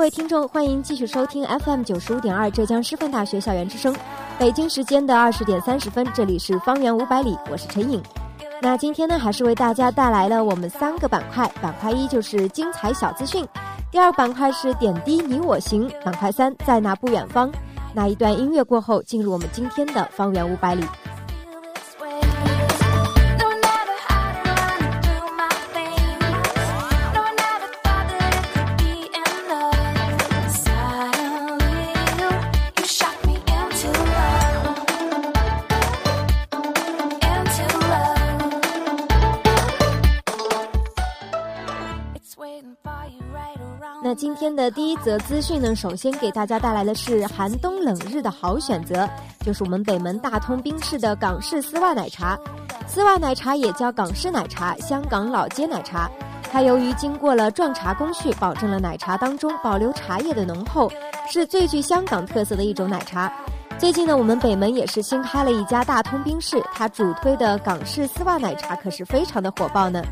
各位听众，欢迎继续收听 FM 九十五点二浙江师范大学校园之声。北京时间的二十点三十分，这里是方圆五百里，我是陈颖。那今天呢，还是为大家带来了我们三个板块。板块一就是精彩小资讯，第二板块是点滴你我行，板块三在那不远方。那一段音乐过后，进入我们今天的方圆五百里。今天的第一则资讯呢，首先给大家带来的是寒冬冷日的好选择，就是我们北门大通冰室的港式丝袜奶茶。丝袜奶茶也叫港式奶茶、香港老街奶茶。它由于经过了撞茶工序，保证了奶茶当中保留茶叶的浓厚，是最具香港特色的一种奶茶。最近呢，我们北门也是新开了一家大通冰室，它主推的港式丝袜奶茶可是非常的火爆呢。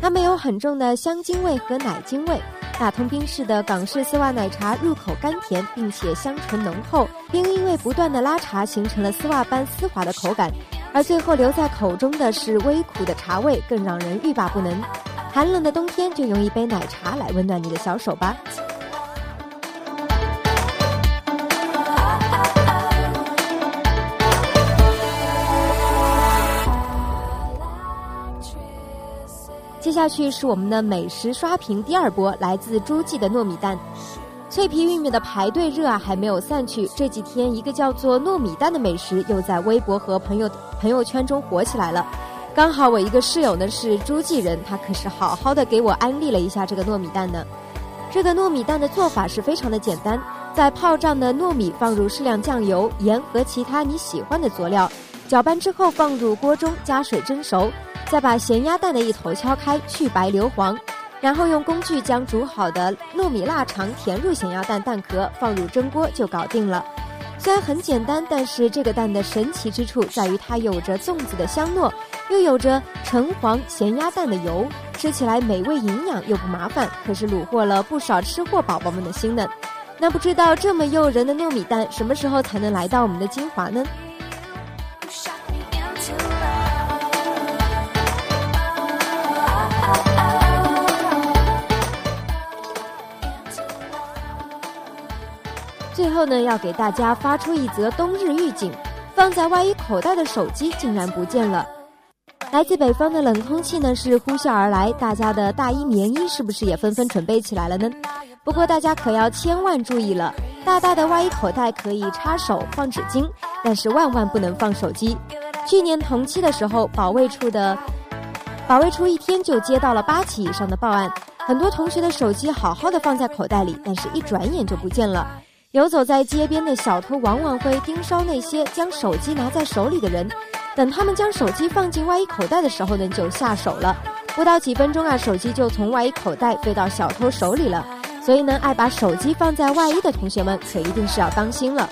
它没有很重的香精味和奶精味。大通冰室的港式丝袜奶茶入口甘甜，并且香醇浓厚，并因为不断的拉茶形成了丝袜般丝滑的口感，而最后留在口中的是微苦的茶味，更让人欲罢不能。寒冷的冬天，就用一杯奶茶来温暖你的小手吧。接下去是我们的美食刷屏第二波，来自诸暨的糯米蛋，脆皮玉米的排队热啊还没有散去。这几天，一个叫做糯米蛋的美食又在微博和朋友朋友圈中火起来了。刚好我一个室友呢是诸暨人，他可是好好的给我安利了一下这个糯米蛋呢。这个糯米蛋的做法是非常的简单，在泡胀的糯米放入适量酱油、盐和其他你喜欢的佐料，搅拌之后放入锅中加水蒸熟。再把咸鸭蛋的一头敲开，去白留黄，然后用工具将煮好的糯米腊肠填入咸鸭蛋蛋壳，放入蒸锅就搞定了。虽然很简单，但是这个蛋的神奇之处在于它有着粽子的香糯，又有着橙黄咸鸭蛋的油，吃起来美味营养又不麻烦，可是虏获了不少吃货宝宝们的心呢。那不知道这么诱人的糯米蛋什么时候才能来到我们的金华呢？最后呢，要给大家发出一则冬日预警：放在外衣口袋的手机竟然不见了。来自北方的冷空气呢是呼啸而来，大家的大衣、棉衣是不是也纷纷准备起来了呢？不过大家可要千万注意了，大大的外衣口袋可以插手放纸巾，但是万万不能放手机。去年同期的时候，保卫处的保卫处一天就接到了八起以上的报案，很多同学的手机好好的放在口袋里，但是一转眼就不见了。游走在街边的小偷往往会盯梢那些将手机拿在手里的人，等他们将手机放进外衣口袋的时候呢，就下手了。不到几分钟啊，手机就从外衣口袋飞到小偷手里了。所以呢，爱把手机放在外衣的同学们，可一定是要当心了。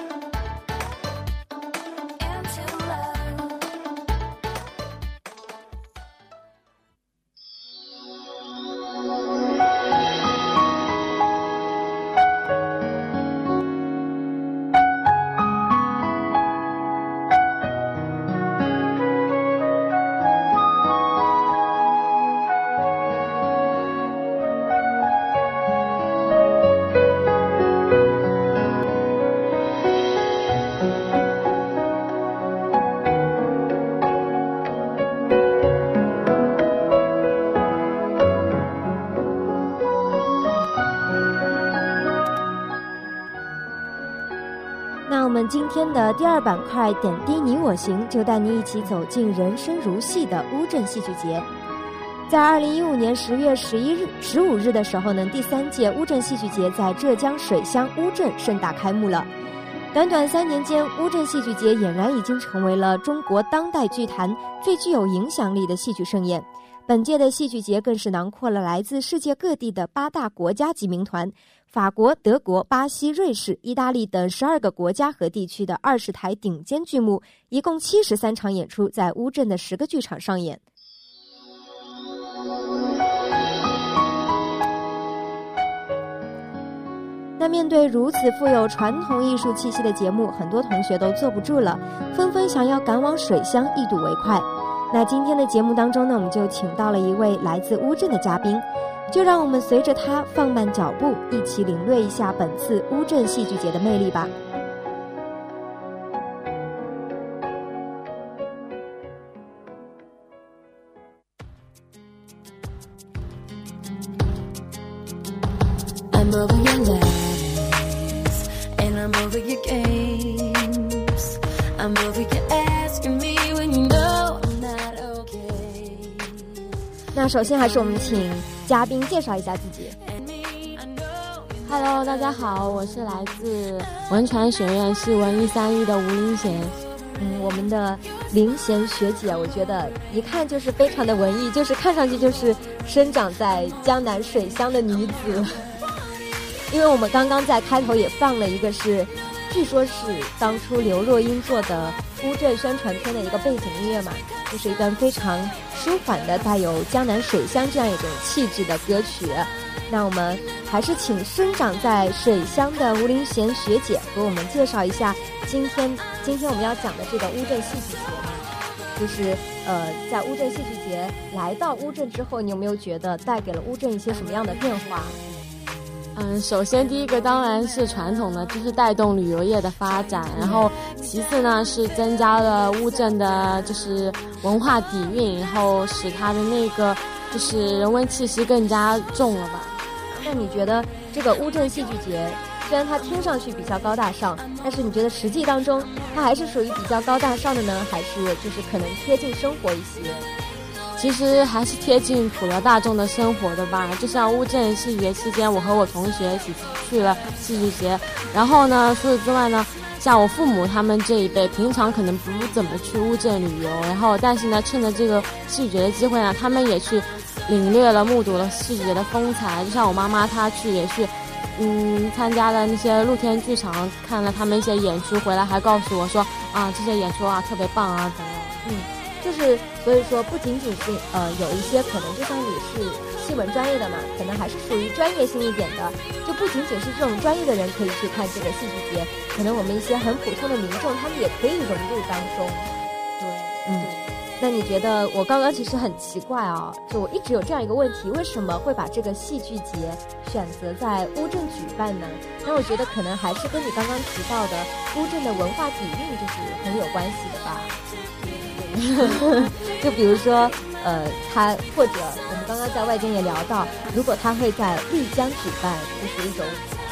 今天的第二板块点滴你我行，就带你一起走进人生如戏的乌镇戏剧节。在二零一五年十月十一日、十五日的时候呢，第三届乌镇戏剧节在浙江水乡乌镇盛大开幕了。短短三年间，乌镇戏剧节俨然已经成为了中国当代剧坛最具有影响力的戏剧盛宴。本届的戏剧节更是囊括了来自世界各地的八大国家级名团。法国、德国、巴西、瑞士、意大利等十二个国家和地区的二十台顶尖剧目，一共七十三场演出在乌镇的十个剧场上演。那面对如此富有传统艺术气息的节目，很多同学都坐不住了，纷纷想要赶往水乡一睹为快。那今天的节目当中呢，我们就请到了一位来自乌镇的嘉宾，就让我们随着他放慢脚步，一起领略一下本次乌镇戏剧节的魅力吧。那首先还是我们请嘉宾介绍一下自己。Hello，大家好，我是来自文传学院戏文一三一的吴林贤。嗯，我们的林贤学姐，我觉得一看就是非常的文艺，就是看上去就是生长在江南水乡的女子。因为我们刚刚在开头也放了一个是，据说是当初刘若英做的乌镇宣传片的一个背景音乐嘛，就是一段非常舒缓的带有江南水乡这样一种气质的歌曲。那我们还是请生长在水乡的吴林贤学姐给我们介绍一下今天今天我们要讲的这个乌镇戏剧节嘛，就是呃在乌镇戏剧节来到乌镇之后，你有没有觉得带给了乌镇一些什么样的变化？嗯，首先第一个当然是传统的，就是带动旅游业的发展。然后其次呢是增加了乌镇的，就是文化底蕴，然后使它的那个就是人文气息更加重了吧。那你觉得这个乌镇戏剧节，虽然它听上去比较高大上，但是你觉得实际当中它还是属于比较高大上的呢，还是就是可能贴近生活一些？其实还是贴近普罗大众的生活的吧。就像乌镇戏剧节期间，我和我同学一起去了戏剧节。然后呢，除此之外呢，像我父母他们这一辈，平常可能不怎么去乌镇旅游。然后，但是呢，趁着这个戏剧节的机会呢，他们也去领略了、目睹了戏剧节的风采。就像我妈妈，她去也去，嗯，参加了那些露天剧场，看了他们一些演出，回来还告诉我说啊，这些演出啊特别棒啊，怎么样，嗯。就是，所以说不仅仅是呃有一些可能，就像你是新闻专业的嘛，可能还是属于专业性一点的，就不仅仅是这种专业的人可以去看这个戏剧节，可能我们一些很普通的民众，他们也可以融入当中。对，嗯，那你觉得我刚刚其实很奇怪啊，就我一直有这样一个问题，为什么会把这个戏剧节选择在乌镇举办呢？那我觉得可能还是跟你刚刚提到的乌镇的文化底蕴就是很有关系的吧。就比如说，呃，他或者我们刚刚在外间也聊到，如果他会在丽江举办，就是一种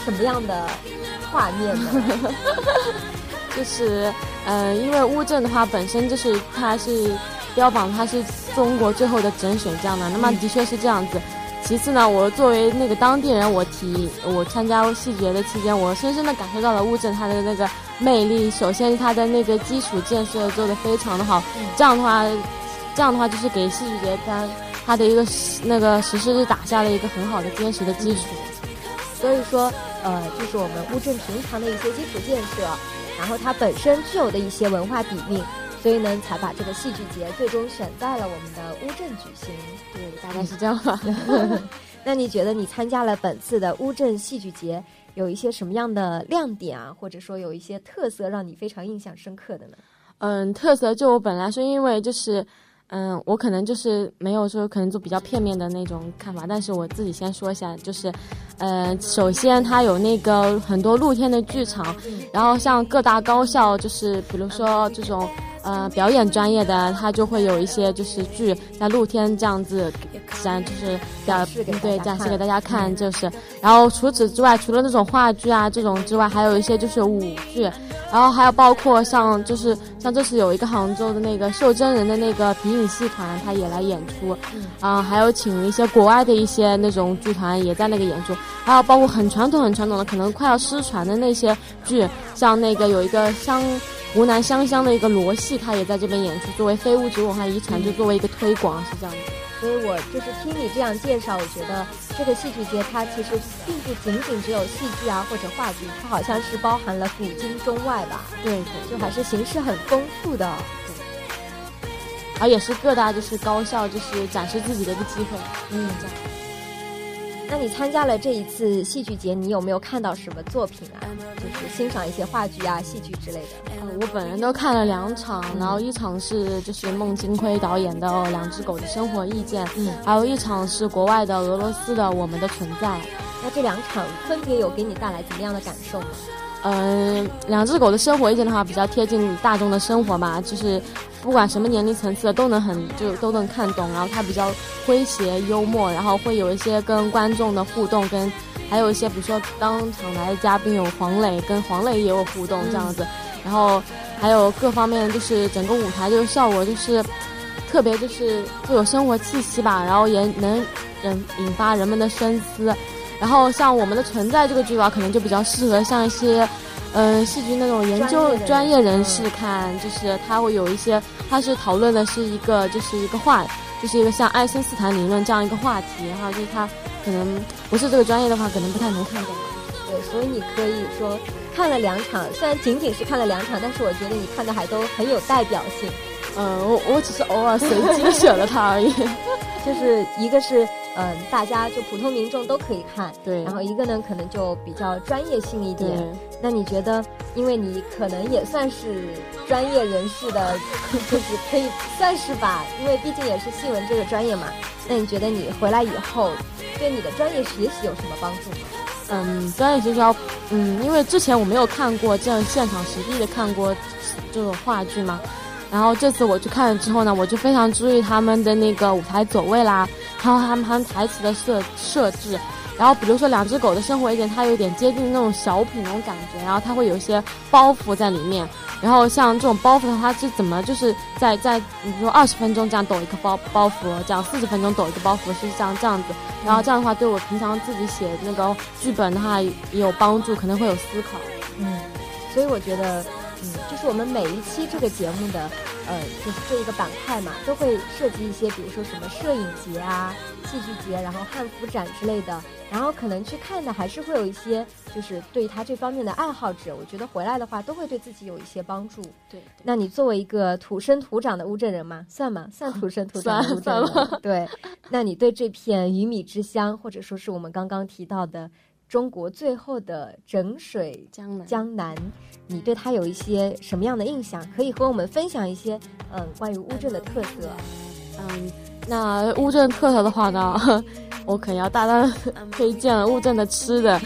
什么样的画面呢？就是，呃，因为乌镇的话本身就是它是标榜它是中国最后的整选这样的，那么的确是这样子。其次呢，我作为那个当地人，我提我参加戏节的期间，我深深的感受到了乌镇它的那个魅力。首先，它的那个基础建设做得非常的好，这样的话，这样的话就是给戏剧节它它的一个那个实施是打下了一个很好的坚实的基础。所以说，呃，就是我们乌镇平常的一些基础建设，然后它本身具有的一些文化底蕴。所以呢，才把这个戏剧节最终选在了我们的乌镇举行。对，大概是这样吧。那你觉得你参加了本次的乌镇戏剧节，有一些什么样的亮点啊，或者说有一些特色让你非常印象深刻的呢？嗯，特色就我本来是因为就是。嗯，我可能就是没有说可能就比较片面的那种看法，但是我自己先说一下，就是，呃，首先它有那个很多露天的剧场，然后像各大高校，就是比如说这种呃表演专业的，它就会有一些就是剧在露天这样子展，就是表对展示给大家看，就是，然后除此之外，除了那种话剧啊这种之外，还有一些就是舞剧。然后还有包括像就是像这次有一个杭州的那个袖珍人的那个皮影戏团，他也来演出，啊，还有请一些国外的一些那种剧团也在那个演出，还有包括很传统很传统的可能快要失传的那些剧，像那个有一个香湖南湘乡的一个罗戏，他也在这边演出，作为非物质文化遗产，就作为一个推广是这样子。所以我就是听你这样介绍，我觉得这个戏剧节它其实并不仅仅只有戏剧啊或者话剧，它好像是包含了古今中外吧。对，就还是形式很丰富的。对，而也是各大就是高校就是展示自己的一个机会。嗯，那你参加了这一次戏剧节，你有没有看到什么作品啊？就是欣赏一些话剧啊、戏剧之类的。嗯，我本人都看了两场，然后一场是就是孟京辉导演的《两只狗的生活意见》，嗯，还有一场是国外的俄罗斯的《我们的存在》。那这两场分别有给你带来怎么样的感受吗？嗯，两只狗的生活意见的话比较贴近大众的生活吧，就是不管什么年龄层次的都能很就都能看懂。然后它比较诙谐幽默，然后会有一些跟观众的互动，跟还有一些比如说当场来的嘉宾有黄磊，跟黄磊也有互动这样子。然后还有各方面就是整个舞台就是效果就是特别就是富有生活气息吧，然后也能引引发人们的深思。然后像我们的存在这个剧吧，可能就比较适合像一些，嗯，戏剧那种研究专业人士看，就是他会有一些，他是讨论的是一个，就是一个话，就是一个像爱森斯坦理论这样一个话题，然后就是他可能不是这个专业的话，可能不太能看懂。对，所以你可以说看了两场，虽然仅仅是看了两场，但是我觉得你看的还都很有代表性。嗯，我我只是偶尔随机选了它而已，就是一个是。嗯，大家就普通民众都可以看，对。然后一个呢，可能就比较专业性一点。那你觉得，因为你可能也算是专业人士的，就是可以算是吧，因为毕竟也是新闻这个专业嘛。那你觉得你回来以后，对你的专业学习有什么帮助吗？嗯，专业学习要，嗯，因为之前我没有看过这样现场实地的看过这种话剧嘛。然后这次我去看了之后呢，我就非常注意他们的那个舞台走位啦，还有他们他们台词的设设置。然后比如说两只狗的生活一点，它有点接近那种小品那种感觉，然后它会有一些包袱在里面。然后像这种包袱的话，是怎么就是在在比如说二十分钟这样抖一个包包袱，这样四十分钟抖一个包袱是像这样子。然后这样的话，对我平常自己写那个剧本的话也有帮助，可能会有思考。嗯，所以我觉得。嗯，就是我们每一期这个节目的，呃，就是这一个板块嘛，都会涉及一些，比如说什么摄影节啊、戏剧节，然后汉服展之类的。然后可能去看的还是会有一些，就是对他这方面的爱好者，我觉得回来的话都会对自己有一些帮助。对，那你作为一个土生土长的乌镇人吗？算吗？算土生土长的乌镇人。对，那你对这片鱼米之乡，或者说是我们刚刚提到的。中国最后的整水江南，江南，你对它有一些什么样的印象？可以和我们分享一些，嗯，关于乌镇的特色。嗯，那乌镇特色的话呢，我可能要大大推荐乌镇的吃的。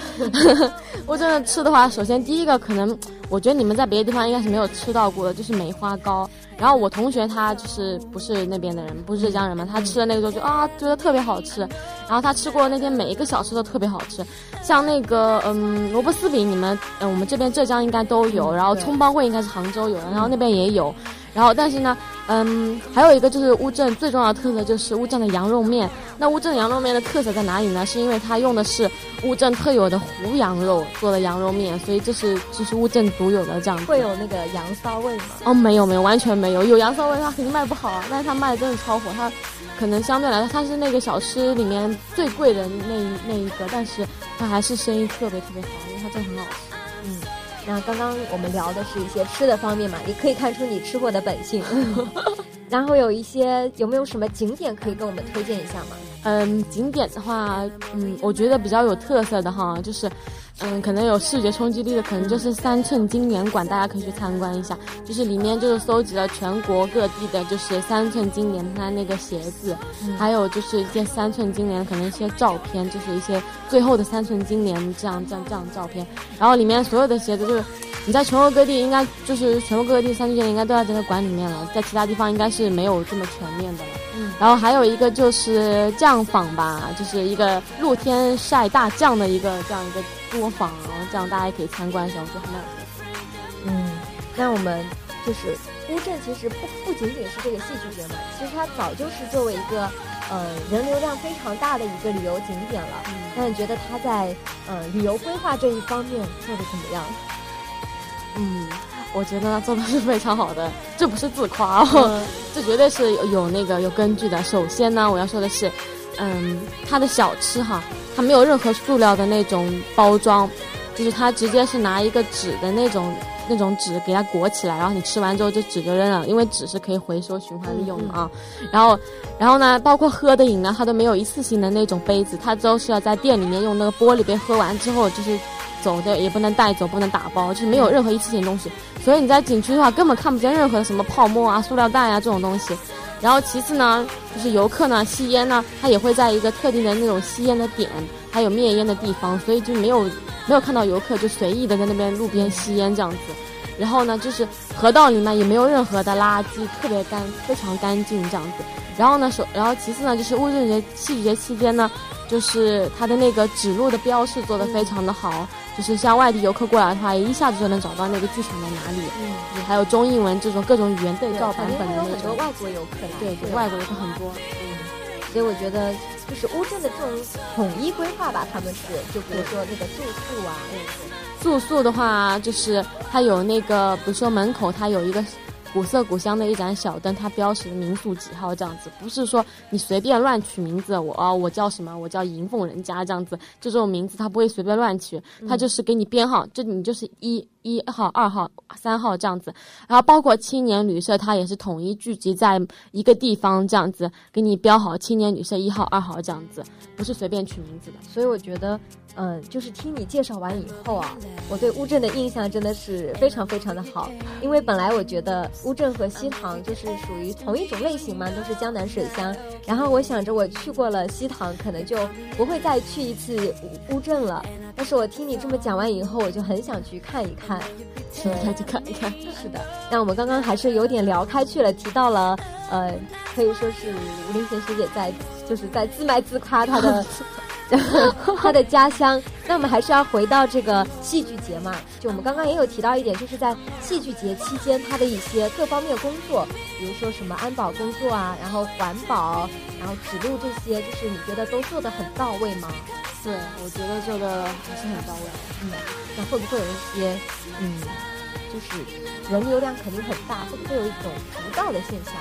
乌镇的吃的话，首先第一个可能，我觉得你们在别的地方应该是没有吃到过的，就是梅花糕。然后我同学他就是不是那边的人，不是浙江人嘛，他吃的那个就就啊觉得特别好吃。然后他吃过那天每一个小吃都特别好吃，像那个嗯萝卜丝饼，你们嗯我们这边浙江应该都有，然后葱包烩应该是杭州有的，然后那边也有。然后但是呢，嗯还有一个就是乌镇最重要的特色就是乌镇的羊肉面。那乌镇羊肉面的特色在哪里呢？是因为它用的是乌镇特有的湖羊肉做的羊肉面，所以这是就是乌镇独有的这样。会有那个羊骚味吗？哦，没有没有，完全没有。有羊骚味它肯定卖不好啊，但是它卖的真的超火。它可能相对来说它是那个小吃里面最贵的那那一个，但是它还是生意特别特别好，因为它真的很好吃。那刚刚我们聊的是一些吃的方面嘛，也可以看出你吃货的本性。然后有一些有没有什么景点可以跟我们推荐一下吗？嗯，景点的话，嗯，我觉得比较有特色的哈，就是，嗯，可能有视觉冲击力的，可能就是三寸金莲馆，大家可以去参观一下。就是里面就是搜集了全国各地的，就是三寸金莲它那个鞋子，还有就是一些三寸金莲可能一些照片，就是一些最后的三寸金莲这样这样这样照片。然后里面所有的鞋子就是。你在全国各地应该就是全国各地三件应该都在这个馆里面了，在其他地方应该是没有这么全面的了。嗯，然后还有一个就是酱坊吧，就是一个露天晒大酱的一个这样一个作坊，这样大家也可以参观一下，我觉得还蛮有意思。嗯，那我们就是乌镇其实不不仅仅是这个戏剧节嘛，其实它早就是作为一个呃人流量非常大的一个旅游景点了。嗯，那你觉得它在呃旅游规划这一方面做的怎么样？嗯，我觉得做的是非常好的，这不是自夸哦，这绝对是有那个有根据的。首先呢，我要说的是，嗯，它的小吃哈，它没有任何塑料的那种包装，就是它直接是拿一个纸的那种那种纸给它裹起来，然后你吃完之后这纸就扔了，因为纸是可以回收循环利用的啊。然后，然后呢，包括喝的饮料它都没有一次性的那种杯子，它都是要在店里面用那个玻璃杯喝完之后就是走的，也不能带走，不能打包，就是没有任何一次性东西。所以你在景区的话根本看不见任何什么泡沫啊、塑料袋啊这种东西。然后其次呢，就是游客呢吸烟呢，他也会在一个特定的那种吸烟的点，还有灭烟的地方，所以就没有没有看到游客就随意的在那边路边吸烟这样子。然后呢，就是河道里面也没有任何的垃圾，特别干，非常干净这样子。然后呢，首然后其次呢，就是乌镇节戏剧节期间呢，就是它的那个指路的标示做的非常的好。就是像外地游客过来的话，一下子就能找到那个剧场在哪里。嗯，还有中英文这种各种语言对照版本的那种。很多外国游客来。对对，外国游客很多。嗯，所以我觉得就是乌镇的这种统一规划吧，他们是就比如说那个住宿啊，住宿的话就是它有那个，比如说门口它有一个。古色古香的一盏小灯，它标识民宿几号这样子，不是说你随便乱取名字。我哦，我叫什么？我叫银凤人家这样子，就这种名字，它不会随便乱取，它就是给你编号，就你就是一。一号、二号、三号这样子，然后包括青年旅社，它也是统一聚集在一个地方这样子，给你标好青年旅社一号、二号这样子，不是随便取名字的。所以我觉得，嗯，就是听你介绍完以后啊，我对乌镇的印象真的是非常非常的好，因为本来我觉得乌镇和西塘就是属于同一种类型嘛，都是江南水乡。然后我想着我去过了西塘，可能就不会再去一次乌镇了。但是我听你这么讲完以后，我就很想去看一看，再 去看一看。是的，那我们刚刚还是有点聊开去了，提到了，呃，可以说是吴林贤学姐在，就是在自卖自夸她的。他的家乡，那我们还是要回到这个戏剧节嘛？就我们刚刚也有提到一点，就是在戏剧节期间，他的一些各方面工作，比如说什么安保工作啊，然后环保，然后指路这些，就是你觉得都做得很到位吗？对，我觉得做的还是很到位。嗯，那会不会有一些，嗯，就是人流量肯定很大，会不会有一种浮躁的现象？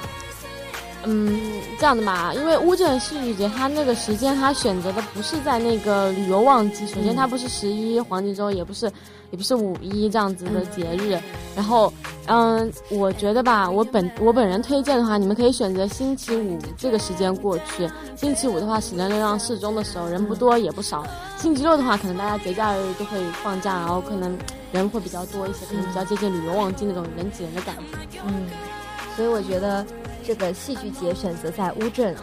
嗯，这样的嘛，因为乌镇戏剧节，它那个时间它选择的不是在那个旅游旺季，首先它不是十一黄金周，也不是，也不是五一这样子的节日。然后，嗯，我觉得吧，我本我本人推荐的话，你们可以选择星期五这个时间过去。星期五的话，喜人流量适中的时候，人不多也不少。星期六的话，可能大家节假日都会放假，然后可能 人会比较多一些，可能比较接近旅游旺季那种人挤人的感觉。嗯，所以我觉得。这个戏剧节选择在乌镇，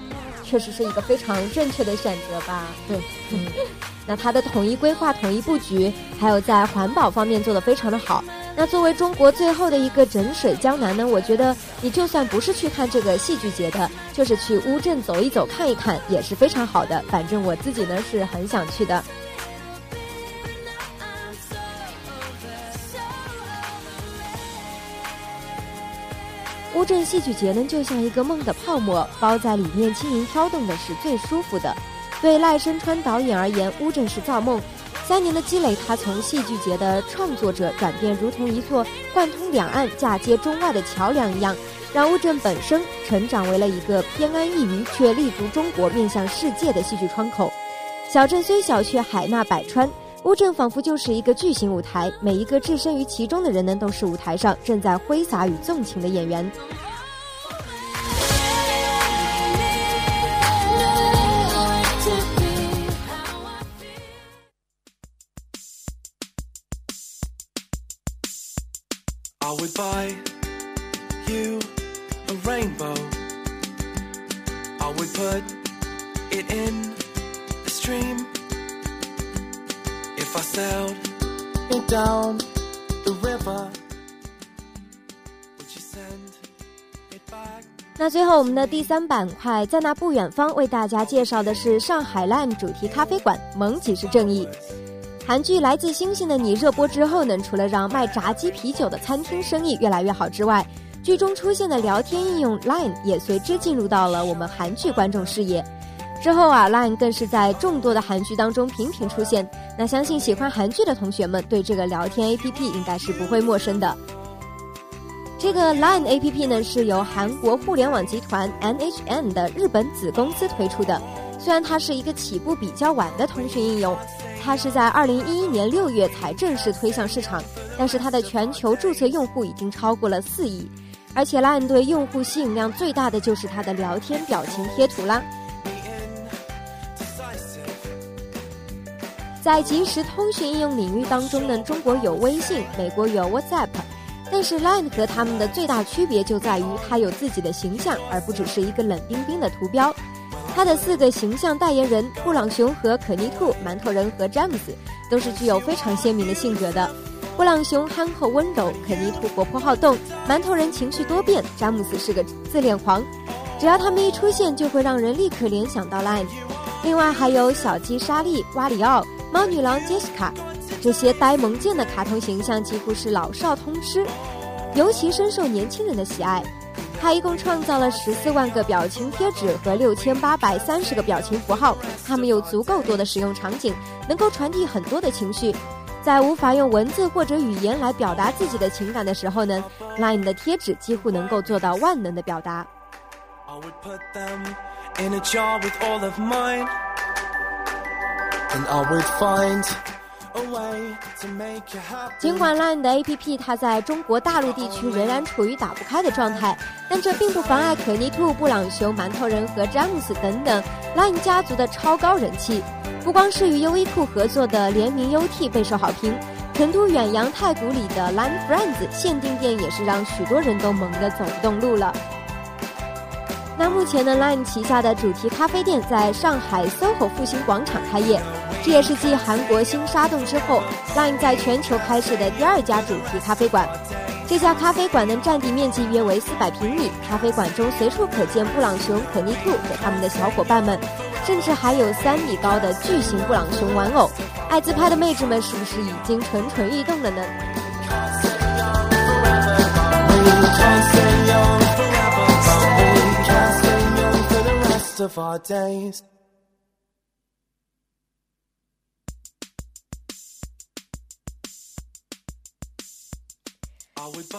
确实是一个非常正确的选择吧？对，嗯，那它的统一规划、统一布局，还有在环保方面做得非常的好。那作为中国最后的一个整水江南呢，我觉得你就算不是去看这个戏剧节的，就是去乌镇走一走、看一看也是非常好的。反正我自己呢是很想去的。镇戏剧节呢，就像一个梦的泡沫，包在里面轻盈飘动的是最舒服的。对赖声川导演而言，乌镇是造梦。三年的积累，他从戏剧节的创作者转变，如同一座贯通两岸、嫁接中外的桥梁一样，让乌镇本身成长为了一个偏安一隅却立足中国、面向世界的戏剧窗口。小镇虽小，却海纳百川。乌镇仿佛就是一个巨型舞台，每一个置身于其中的人呢，都是舞台上正在挥洒与纵情的演员。Down the river 那最后，我们的第三板块，在那不远方为大家介绍的是上海 Line 主题咖啡馆“萌即是正义”。韩剧《来自星星的你》热播之后呢，除了让卖炸鸡啤酒的餐厅生意越来越好之外，剧中出现的聊天应用 Line 也随之进入到了我们韩剧观众视野。之后啊，Line 更是在众多的韩剧当中频频出现。那相信喜欢韩剧的同学们对这个聊天 APP 应该是不会陌生的。这个 Line APP 呢是由韩国互联网集团 NHN 的日本子公司推出的。虽然它是一个起步比较晚的通讯应用，它是在二零一一年六月才正式推向市场，但是它的全球注册用户已经超过了四亿，而且 Line 对用户吸引量最大的就是它的聊天表情贴图啦。在即时通讯应用领域当中呢，中国有微信，美国有 WhatsApp，但是 Line 和他们的最大区别就在于它有自己的形象，而不只是一个冷冰冰的图标。它的四个形象代言人布朗熊和可妮兔、馒头人和詹姆斯都是具有非常鲜明的性格的。布朗熊憨厚温柔，可妮兔活泼好动，馒头人情绪多变，詹姆斯是个自恋狂。只要他们一出现，就会让人立刻联想到 Line。另外还有小鸡莎莉、瓦里奥、猫女郎杰西卡，这些呆萌贱的卡通形象几乎是老少通吃，尤其深受年轻人的喜爱。他一共创造了十四万个表情贴纸和六千八百三十个表情符号，它们有足够多的使用场景，能够传递很多的情绪。在无法用文字或者语言来表达自己的情感的时候呢，Line 的贴纸几乎能够做到万能的表达。I would put them in a jar with all of mine. 尽管 Line 的 APP 它在中国大陆地区仍然处于打不开的状态，但这并不妨碍可妮兔、布朗熊、馒头人和詹姆斯等等 Line 家族的超高人气。不光是与优衣库合作的联名 UT 备受好评，成都远洋太古里的 Line Friends 限定店也是让许多人都萌得走不动路了。那目前呢，Line 旗下的主题咖啡店在上海 SOHO 复兴广场开业，这也是继韩国新沙洞之后，Line 在全球开设的第二家主题咖啡馆。这家咖啡馆的占地面积约为四百平米，咖啡馆中随处可见布朗熊、可妮兔和他们的小伙伴们，甚至还有三米高的巨型布朗熊玩偶。爱自拍的妹纸们是不是已经蠢蠢欲动了呢？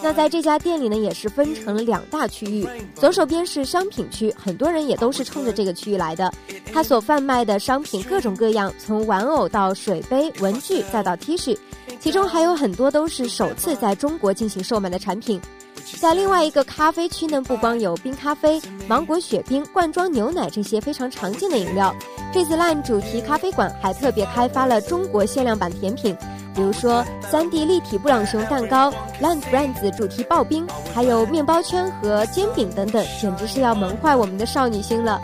那在这家店里呢，也是分成了两大区域。左手边是商品区，很多人也都是冲着这个区域来的。他所贩卖的商品各种各样，从玩偶到水杯、文具，再到 T 恤，其中还有很多都是首次在中国进行售卖的产品。在另外一个咖啡区呢，不光有冰咖啡、芒果雪冰、罐装牛奶这些非常常见的饮料，这次 LINE 主题咖啡馆还特别开发了中国限量版甜品，比如说三 D 立体布朗熊蛋糕、LINE Friends 主题刨冰，还有面包圈和煎饼等等，简直是要萌坏我们的少女心了。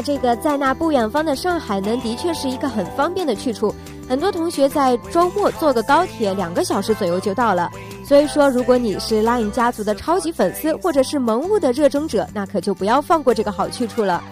这个在那不远方的上海呢，的确是一个很方便的去处。很多同学在周末坐个高铁，两个小时左右就到了。所以说，如果你是 LINE 家族的超级粉丝，或者是萌物的热衷者，那可就不要放过这个好去处了。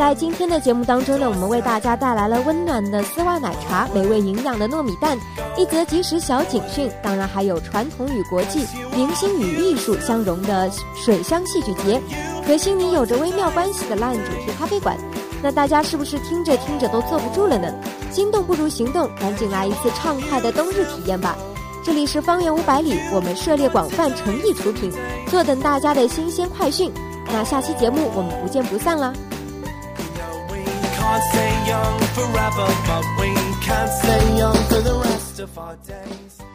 在今天的节目当中呢，我们为大家带来了温暖的丝袜奶茶、美味营养的糯米蛋、一则即时小警讯，当然还有传统与国际、明星与艺术相融的水乡戏剧节，和心里有着微妙关系的 LINE 主题咖啡馆。那大家是不是听着听着都坐不住了呢？心动不如行动，赶紧来一次畅快的冬日体验吧！这里是方圆五百里，我们涉猎广泛，诚意出品，坐等大家的新鲜快讯。那下期节目我们不见不散了。Can't stay young forever, but we can't stay young for the rest of our days.